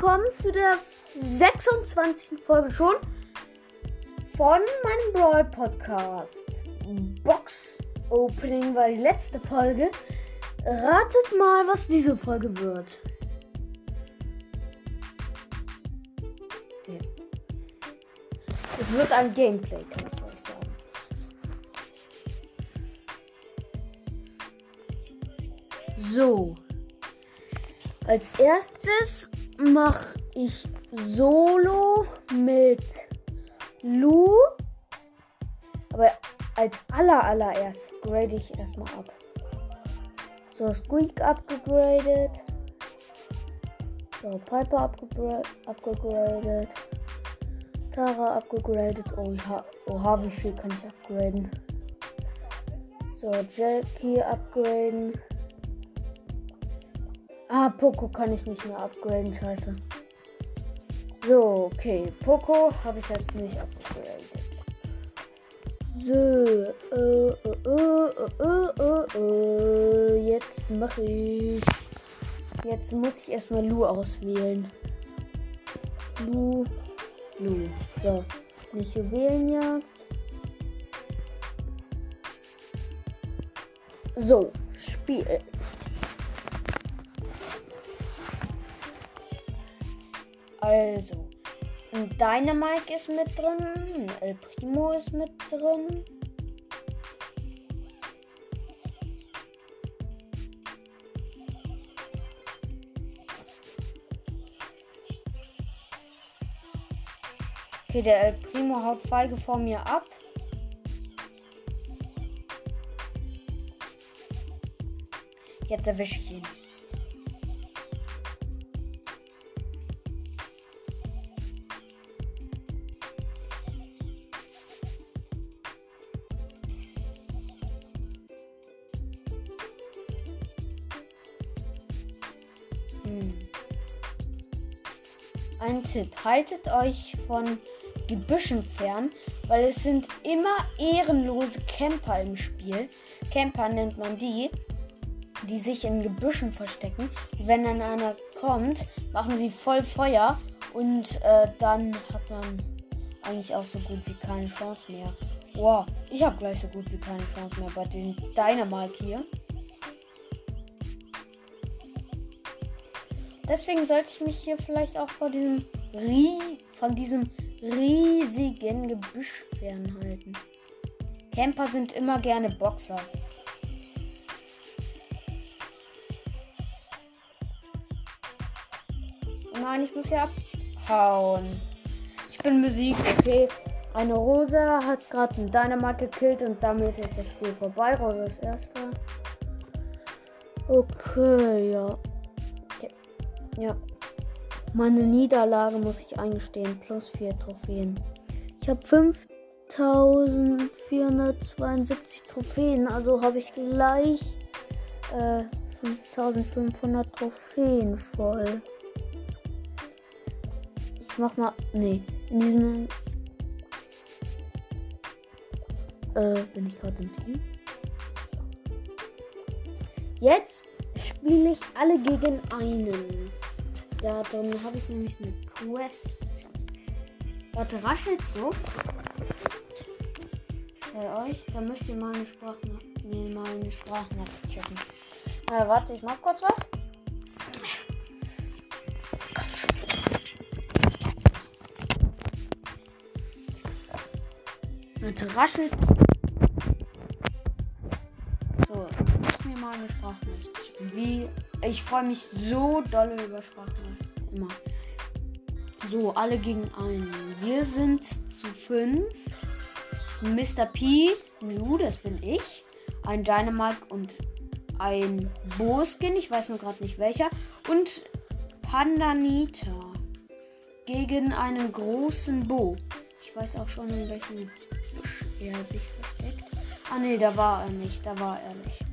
willkommen zu der 26. Folge schon von meinem Brawl Podcast. Box Opening war die letzte Folge. Ratet mal, was diese Folge wird. Es wird ein Gameplay, kann ich euch sagen. So. Als erstes mache ich Solo mit Lu. Aber als aller allererst grade ich erstmal ab. So, Squeak abgegradet. So, Piper abgegra abgegradet. Tara abgegradet. Oh, ja. Oha, wie viel kann ich upgraden? So, Jackie upgraden. Ah, Poco kann ich nicht mehr upgraden, scheiße. So, okay. Poco habe ich jetzt nicht upgradet. So, äh, äh, äh, äh, jetzt mache ich. Jetzt muss ich erstmal Lu auswählen. Lu, Lu. So, nicht Juwelenjagd. So, Spiel. Also, Dynamite ist mit drin, El Primo ist mit drin. Okay, der El Primo haut feige vor mir ab. Jetzt erwische ich ihn. Ein Tipp, haltet euch von Gebüschen fern, weil es sind immer ehrenlose Camper im Spiel. Camper nennt man die, die sich in Gebüschen verstecken. Wenn dann einer kommt, machen sie voll Feuer und äh, dann hat man eigentlich auch so gut wie keine Chance mehr. Wow, ich habe gleich so gut wie keine Chance mehr bei den Dynamike hier. Deswegen sollte ich mich hier vielleicht auch vor diesem von diesem riesigen Gebüsch fernhalten. Camper sind immer gerne Boxer. Nein, ich muss hier abhauen. Ich bin Musik, okay. Eine Rosa hat gerade einen Dynamite gekillt und damit ist das Spiel vorbei. Rosa ist erster. Okay, ja. Ja. Meine Niederlage muss ich eingestehen. Plus 4 Trophäen. Ich habe 5472 Trophäen. Also habe ich gleich äh, 5500 Trophäen voll. Ich mach mal. Nee. In diesem. Äh, bin ich gerade im Team? Jetzt spiele ich alle gegen einen. Da drin habe ich nämlich eine Quest. Warte, raschelt so. Bei euch, da müsst ihr mal eine Sprachnachricht, nee, mal eine Sprachnachricht checken. Na, warte, ich mach kurz was. Warte, raschelt. Mal eine Sprachnachricht. Wie ich freue mich so doll über Sprachnachrichten immer. So, alle gegen einen. Wir sind zu fünf. Mr. P, Lu, das bin ich. Ein Dynamite und ein Bo-Skin, ich weiß nur gerade nicht welcher. Und Pandanita gegen einen großen Bo. Ich weiß auch schon, in welchem Busch er sich versteckt. Ah ne, da war er nicht, da war er nicht.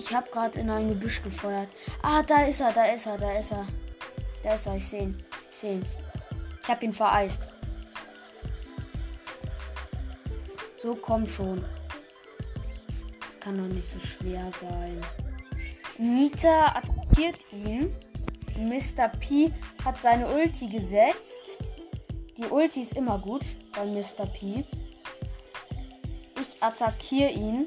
Ich habe gerade in ein Gebüsch gefeuert. Ah, da ist er, da ist er, da ist er. Da ist er, ich sehe ihn. Ich sehe ihn. Ich habe ihn vereist. So, komm schon. Das kann doch nicht so schwer sein. Nita attackiert ihn. Mr. P hat seine Ulti gesetzt. Die Ulti ist immer gut bei Mr. P. Ich attackiere ihn.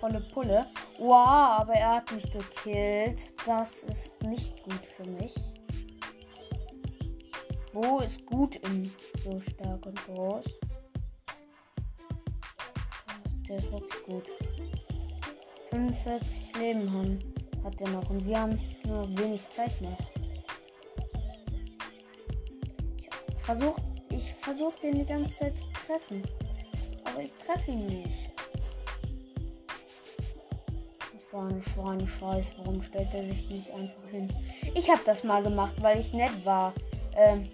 Volle Pulle. Wow, aber er hat mich gekillt. Das ist nicht gut für mich. Wo ist gut in so stark und groß? Der ist wirklich gut. 45 Leben haben, hat er noch und wir haben nur wenig Zeit noch. Ich versuche ich versuch den die ganze Zeit zu treffen. Aber ich treffe ihn nicht. Das war eine Schweine-Scheiß. Warum stellt er sich nicht einfach hin? Ich habe das mal gemacht, weil ich nett war. Ähm,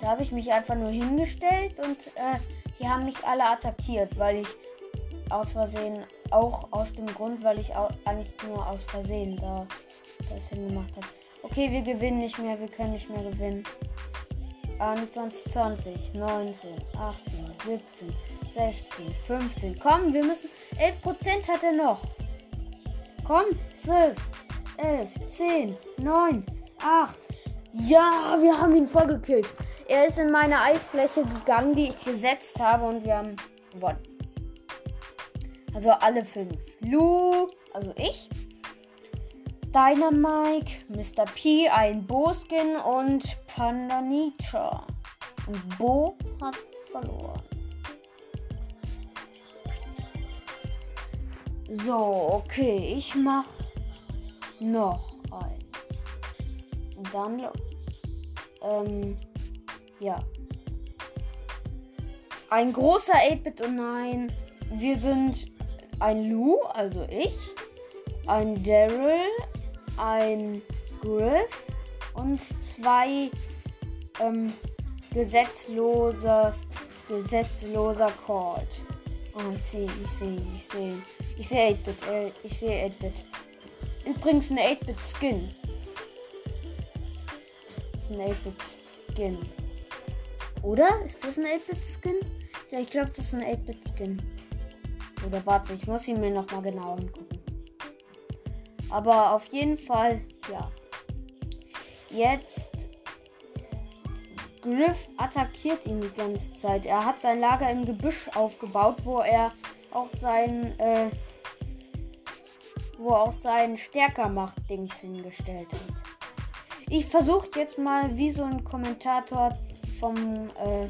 da habe ich mich einfach nur hingestellt und äh, die haben mich alle attackiert, weil ich aus Versehen, auch aus dem Grund, weil ich eigentlich nur aus Versehen da das hingemacht habe. Okay, wir gewinnen nicht mehr, wir können nicht mehr gewinnen. 21, 20, 19, 18, 17, 16, 15. Komm, wir müssen. 11% hat er noch. Komm, 12, 11, 10, 9, 8. Ja, wir haben ihn voll gekillt. Er ist in meine Eisfläche gegangen, die ich gesetzt habe und wir haben gewonnen. Also alle fünf. Lu, also ich. Dynamike, Mr. P, ein Bo-Skin und Panda Nietzsche. Und Bo hat verloren. So, okay, ich mach noch eins. Und dann los. Ähm, ja. Ein großer 8-Bit und nein. Wir sind ein Lou, also ich. Ein Daryl, ein Griff und zwei ähm, gesetzlose, gesetzloser Colt. Oh, ich sehe, ich sehe, ich sehe. Ich sehe 8-Bit, äh, ich sehe 8-Bit. Übrigens ein 8-Bit-Skin. Das ist ein 8-Bit-Skin. Oder? Ist das ein 8-Bit-Skin? Ja, ich glaube, das ist ein 8-Bit-Skin. Oder warte, ich muss ihn mir nochmal genau angucken. Aber auf jeden Fall, ja. Jetzt. Griff attackiert ihn die ganze Zeit. Er hat sein Lager im Gebüsch aufgebaut, wo er auch sein, äh, wo auch sein Stärkermacht-Dings hingestellt hat. Ich versuche jetzt mal wie so ein Kommentator vom äh,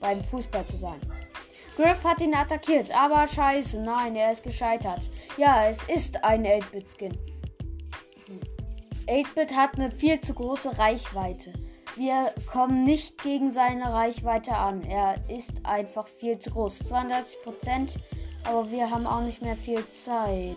beim Fußball zu sein. Griff hat ihn attackiert, aber scheiße, nein, er ist gescheitert. Ja, es ist ein 8-Bit-Skin. 8-Bit hat eine viel zu große Reichweite. Wir kommen nicht gegen seine Reichweite an. Er ist einfach viel zu groß. 32%, aber wir haben auch nicht mehr viel Zeit.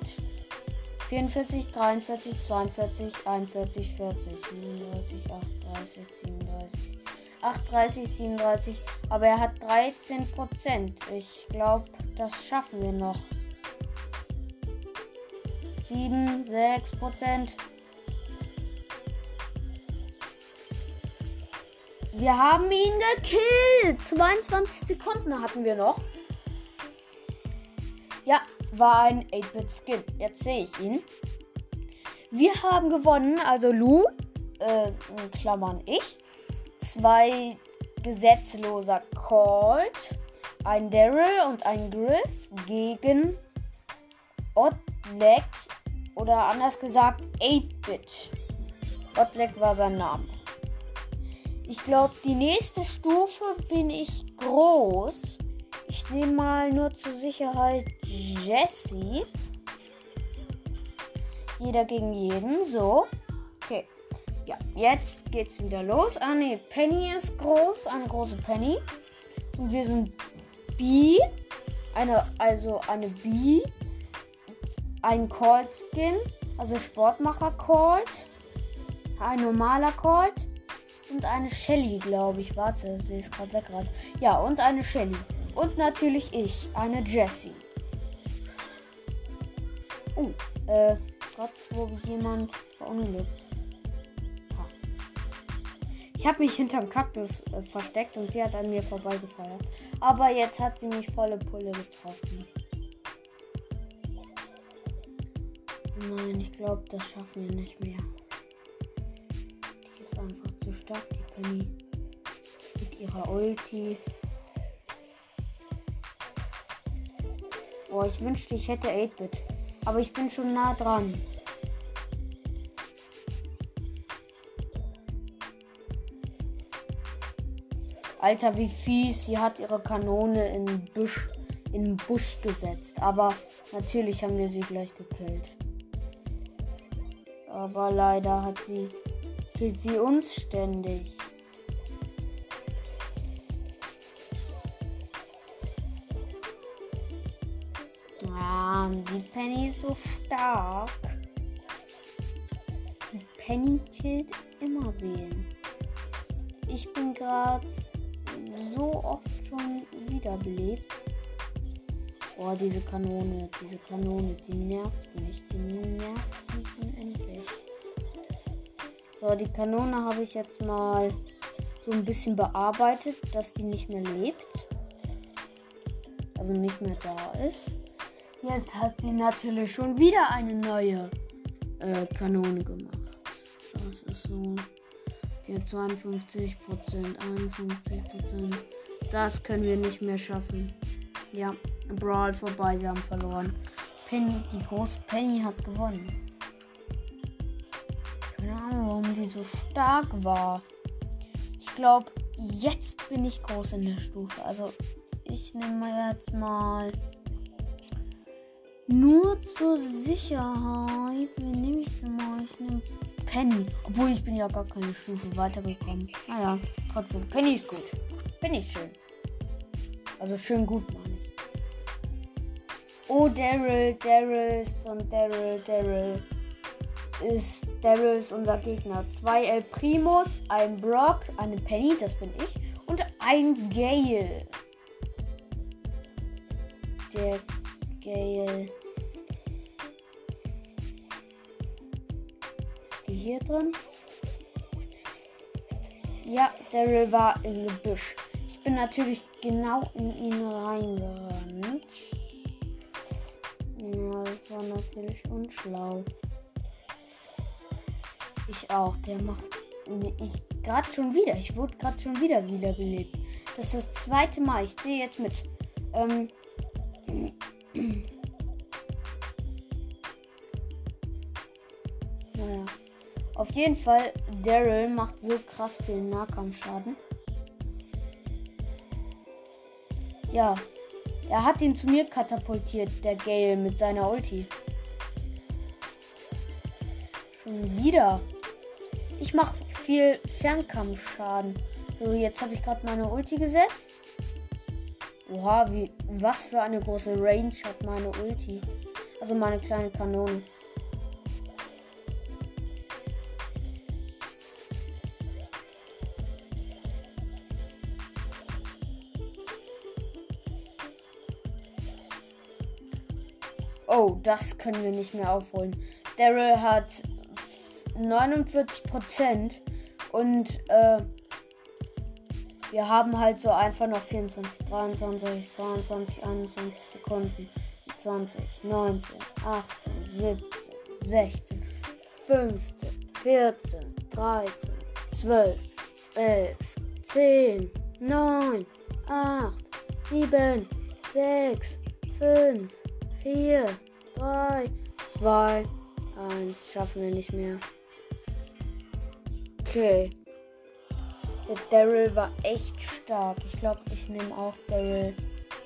44, 43, 42, 41, 40, 39, 38, 37, 38, 37. Aber er hat 13%. Ich glaube, das schaffen wir noch. 7, 6%. Wir haben ihn gekillt. 22 Sekunden hatten wir noch. Ja, war ein 8-Bit-Skin. Jetzt sehe ich ihn. Wir haben gewonnen, also Lu, äh, in Klammern ich, zwei gesetzloser Colt, ein Daryl und ein Griff gegen Oddleg oder anders gesagt 8-Bit. Oddleg war sein Name. Ich glaube, die nächste Stufe bin ich groß. Ich nehme mal nur zur Sicherheit Jesse. Jeder gegen jeden. So. Okay. Ja, jetzt geht's wieder los. Ah ne, Penny ist groß. Eine große Penny. Und wir sind B. Eine, also eine B. Ein Colt Skin. Also Sportmacher Colt. Ein normaler Colt und eine Shelly, glaube ich. Warte, sie ist gerade weg gerade. Ja, und eine Shelly. Und natürlich ich, eine Jessie. Oh, äh, trotz wo jemand verunglückt. Ha. Ich habe mich hinterm Kaktus äh, versteckt und sie hat an mir vorbeigefeuert. Aber jetzt hat sie mich volle Pulle getroffen. Nein, ich glaube, das schaffen wir nicht mehr. Stark, die Penny. Mit ihrer Ulti. Boah, ich wünschte, ich hätte 8-Bit. Aber ich bin schon nah dran. Alter, wie fies. Sie hat ihre Kanone in Busch, in Busch gesetzt. Aber natürlich haben wir sie gleich gekillt. Aber leider hat sie killt sie uns ständig. Ah, die Penny ist so stark. Die Penny killt immer wen. Ich bin gerade so oft schon wiederbelebt. Oh, diese Kanone, diese Kanone, die nervt mich. Die nervt. So, die Kanone habe ich jetzt mal so ein bisschen bearbeitet, dass die nicht mehr lebt. Also nicht mehr da ist. Jetzt hat sie natürlich schon wieder eine neue äh, Kanone gemacht. Das ist so. Hier 52 Prozent, 51 Prozent. Das können wir nicht mehr schaffen. Ja, Brawl vorbei, wir haben verloren. Penny, die große Penny hat gewonnen. Die so stark war. Ich glaube, jetzt bin ich groß in der Stufe. Also, ich nehme jetzt mal nur zur Sicherheit. Wie nehme ich denn mal? Ich nehme Penny. Obwohl ich bin ja gar keine Stufe weitergekommen. Naja, trotzdem. Penny ist gut. Penny ist schön. Also schön gut, meine ich. Oh, Daryl, Daryl ist und Daryl, Daryl ist Daryl ist unser Gegner. Zwei El Primos, ein Brock, eine Penny, das bin ich, und ein Gale. Der Gale. Ist die hier drin? Ja, Daryl war im Gebüsch. Ich bin natürlich genau in ihn reingerannt. Ja, das war natürlich unschlau. Ich auch. Der macht. Ich gerade schon wieder. Ich wurde gerade schon wieder wiederbelebt. Das ist das zweite Mal. Ich sehe jetzt mit. Ähm. Naja. Auf jeden Fall, Daryl macht so krass viel Nahkampfschaden. Ja. Er hat ihn zu mir katapultiert, der Gale, mit seiner Ulti. Schon wieder. Ich mache viel Fernkampfschaden. So, jetzt habe ich gerade meine Ulti gesetzt. Oha, wie, was für eine große Range hat meine Ulti. Also meine kleine Kanone. Oh, das können wir nicht mehr aufholen. Daryl hat 49% und äh, wir haben halt so einfach noch 24, 23, 22, 21 Sekunden. 20, 19, 18, 17, 16, 15, 14, 13, 12, 11, 10, 9, 8, 7, 6, 5, 4, 3, 2, 1. Schaffen wir nicht mehr. Okay. Der Daryl war echt stark. Ich glaube, ich nehme auch Daryl,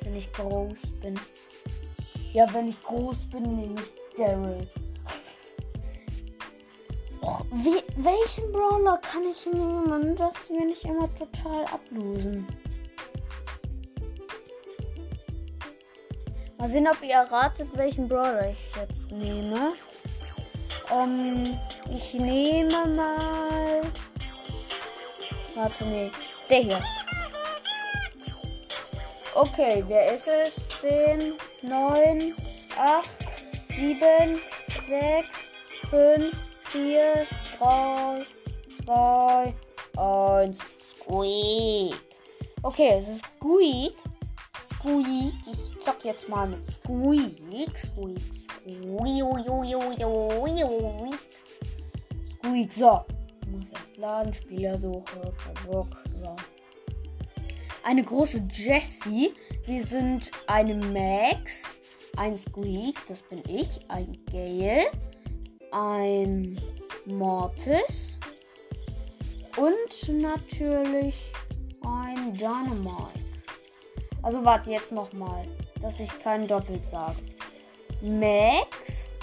wenn ich groß bin. Ja, wenn ich groß bin, nehme ich Daryl. Och, wie, welchen Brawler kann ich nehmen, dass wir nicht immer total ablosen? Mal sehen, ob ihr erratet, welchen Brawler ich jetzt nehme. Ähm, ich nehme mal. Warte, nee. Der hier. Okay, wer ist es? 10, 9, 8, 7, 6, 5, 4, 3, 2, 1. Squeak. Okay, es ist Squeak. Squeak. Ich zock jetzt mal mit Squeak. Squeak. Squeak. Squeak. So. Muss erst laden, Spielersuche, Bock. So. Eine große Jessie. Wir sind eine Max, ein Squeak, das bin ich, ein Gale, ein Mortis und natürlich ein Dynamite. Also warte jetzt nochmal, dass ich kein Doppelt sage. Max,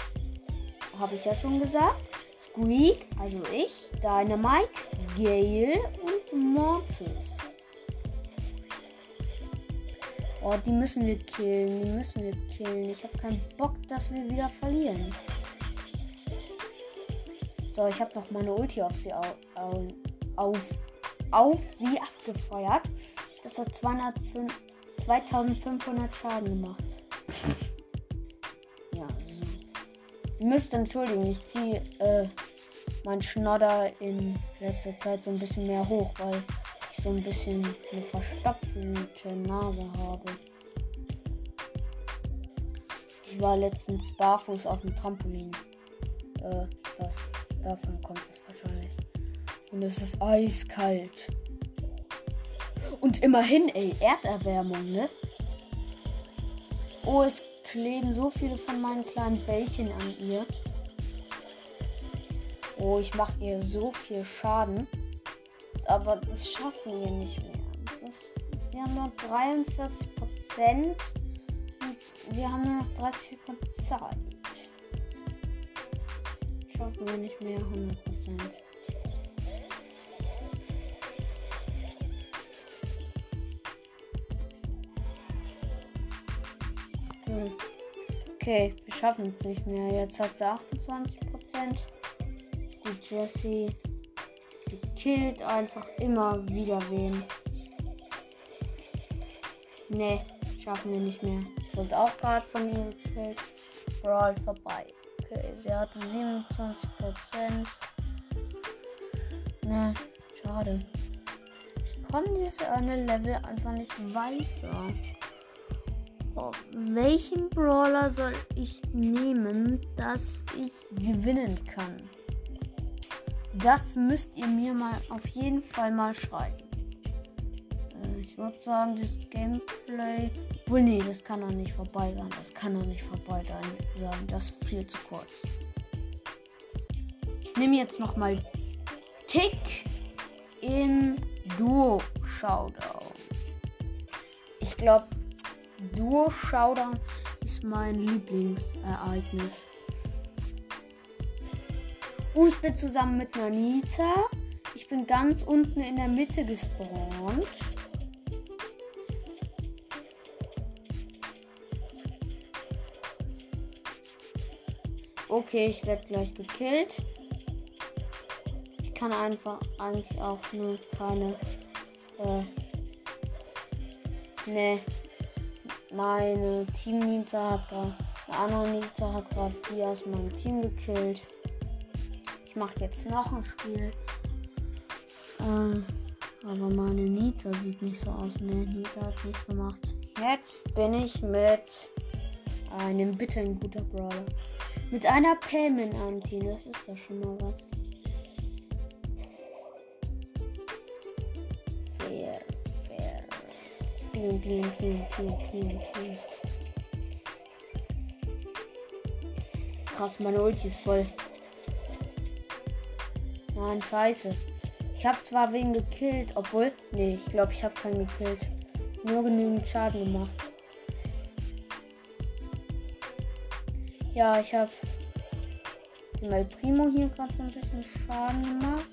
habe ich ja schon gesagt. Squeak, also ich, Dynamite, Gale und Mortis. Oh, die müssen wir killen. Die müssen wir killen. Ich habe keinen Bock, dass wir wieder verlieren. So, ich habe noch meine Ulti auf sie auf, auf, auf sie abgefeuert. Das hat 205, 2500 Schaden gemacht. Ihr müsst entschuldigen, ich ziehe äh, mein Schnodder in letzter Zeit so ein bisschen mehr hoch, weil so ein bisschen eine verstopfte Nase habe. Ich war letztens barfuß auf dem Trampolin. Äh, das, davon kommt es wahrscheinlich. Und es ist eiskalt. Und immerhin, ey, Erderwärmung, ne? Oh, es kleben so viele von meinen kleinen Bällchen an ihr. Oh, ich mache ihr so viel Schaden aber das schaffen wir nicht mehr. Das, sie haben nur 43 Prozent und wir haben nur noch 30 Sekunden Zeit. Schaffen wir nicht mehr 100 Prozent. Hm. Okay, wir schaffen es nicht mehr. Jetzt hat sie 28 Prozent. Die Jessie killt einfach immer wieder wen. Ne, schaffen wir nicht mehr. Ich wurde auch gerade von ihr gekillt. Brawl vorbei. Okay, sie hatte 27%. Ne, schade. Ich komme dieses eine Level einfach nicht weiter. Welchen Brawler soll ich nehmen, dass ich gewinnen kann? Das müsst ihr mir mal auf jeden Fall mal schreiben. Äh, ich würde sagen, das Gameplay. Wohl, nee, das kann doch nicht vorbei sein. Das kann doch nicht vorbei sein. Das ist viel zu kurz. Ich nehme jetzt nochmal Tick in Duo Showdown. Ich glaube, Duo Showdown ist mein Lieblingsereignis. Bin zusammen mit Nanita. Ich bin ganz unten in der Mitte gespawnt. Okay, ich werde gleich gekillt. Ich kann einfach eigentlich auch nur keine. Äh, ne. Meine Team Nita hat gerade. Eine hat gerade die aus meinem Team gekillt. Ich mache jetzt noch ein Spiel. Äh, aber meine Nita sieht nicht so aus. Ne, Nita hat nicht gemacht. Jetzt bin ich mit einem bitte ein guter Brawler. Mit einer Pam in einem Team. Das ist doch schon mal was. Fair. Bling, bling, bling, bling, bling, bling. Krass, meine Ulti ist voll. Mann, scheiße. Ich habe zwar wen gekillt, obwohl. Nee, ich glaube, ich habe keinen gekillt. Nur genügend Schaden gemacht. Ja, ich habe mal Primo hier gerade so ein bisschen Schaden gemacht.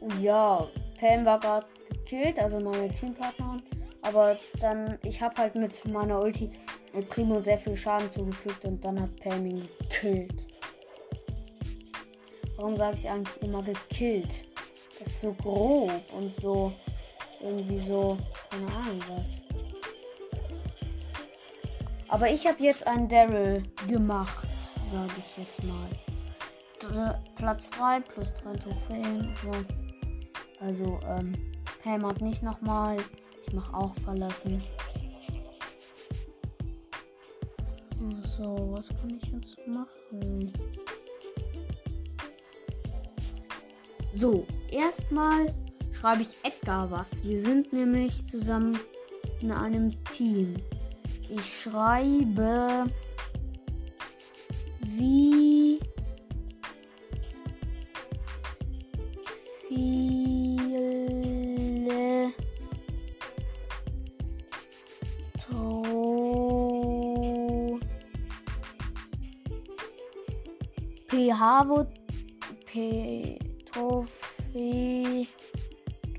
Und ja, Pam war gerade gekillt, also meine Teampartnerin. Aber dann, ich habe halt mit meiner Ulti mit Primo sehr viel Schaden zugefügt und dann hat Pam ihn gekillt. Warum sage ich eigentlich immer gekillt? Das ist so grob und so irgendwie so, keine Ahnung was. Aber ich habe jetzt einen Daryl gemacht, sage ich jetzt mal. Dr Platz 3 plus 3 Trophäen. So. Also, ähm, Pam hat nicht nochmal. Ich mache auch verlassen. So, was kann ich jetzt machen? So, erstmal schreibe ich Edgar was. Wir sind nämlich zusammen in einem Team. Ich schreibe wie viele P Trophäe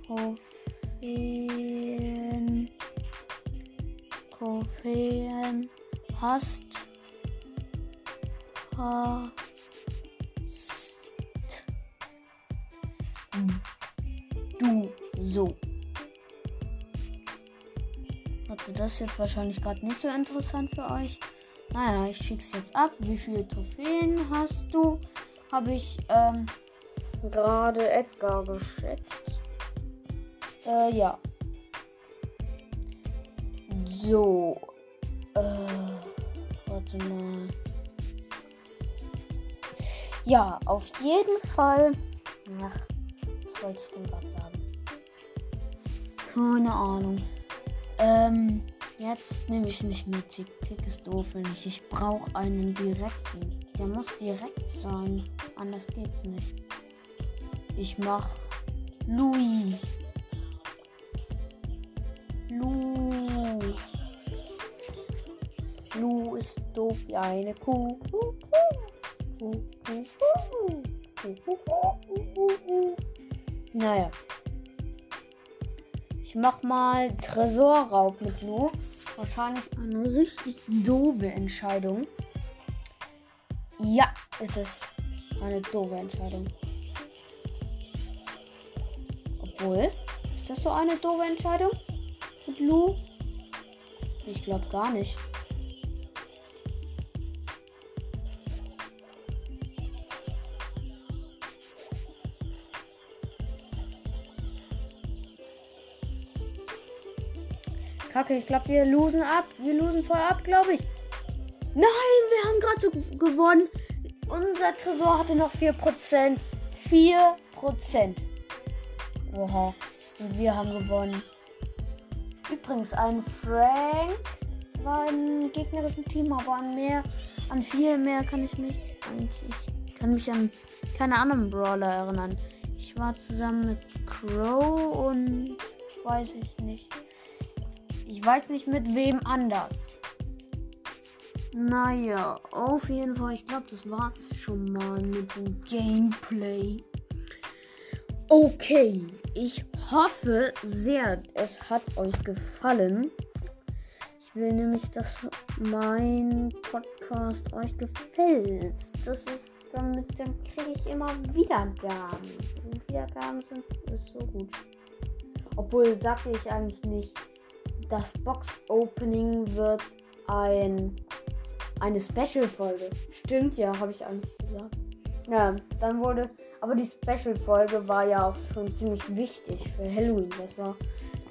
Trophäen Trophäen hast hast du so. Also das jetzt wahrscheinlich gerade nicht so interessant für euch. Naja, ich schick's jetzt ab. Wie viele Trophäen hast du? Habe ich ähm, gerade Edgar geschickt. Äh, ja. So. Äh, warte mal. Ja, auf jeden Fall. Ach, was wollte ich denn gerade sagen? Keine Ahnung. Ähm, jetzt nehme ich nicht mehr Tick. Tick ist doof, wenn ich. Ich brauche einen direkten. Der muss direkt sein. Anders geht's nicht. Ich mach Louis. Lu. Lu ist doof wie eine Kuh. Naja. Ich mach mal Tresorraub mit Lu. Wahrscheinlich eine richtig doofe Entscheidung. Ja, ist es. Eine doofe Entscheidung. Obwohl, ist das so eine doofe Entscheidung? Mit Lu? Ich glaube gar nicht. Kacke, ich glaube, wir losen ab. Wir losen voll ab, glaube ich. Nein, wir haben gerade so gewonnen. Unser Tresor hatte noch 4%. 4%. Oha. Und wir haben gewonnen. Übrigens, ein Frank war im gegnerischen Team, aber an mehr, an viel mehr kann ich mich. Ich kann mich an keine anderen Brawler erinnern. Ich war zusammen mit Crow und weiß ich nicht. Ich weiß nicht mit wem anders. Naja, auf jeden Fall, ich glaube, das war's schon mal mit dem Gameplay. Okay, ich hoffe sehr, es hat euch gefallen. Ich will nämlich, dass mein Podcast euch gefällt. Das ist damit, dann kriege ich immer Wiedergaben. Und Wiedergaben sind ist so gut. Obwohl sagte ich eigentlich nicht. Das Box Opening wird ein eine Special-Folge. Stimmt ja, habe ich eigentlich gesagt. Ja, dann wurde. Aber die Special-Folge war ja auch schon ziemlich wichtig für Halloween. Das war.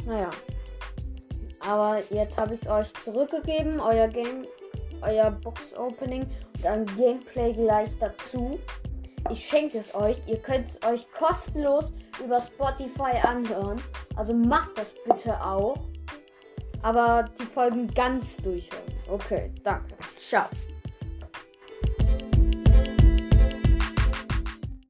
Naja. Aber jetzt habe ich es euch zurückgegeben. Euer Game. Euer Box-Opening und ein Gameplay gleich dazu. Ich schenke es euch. Ihr könnt es euch kostenlos über Spotify anhören. Also macht das bitte auch. Aber die Folgen ganz durchhören. Okay, danke. Ciao.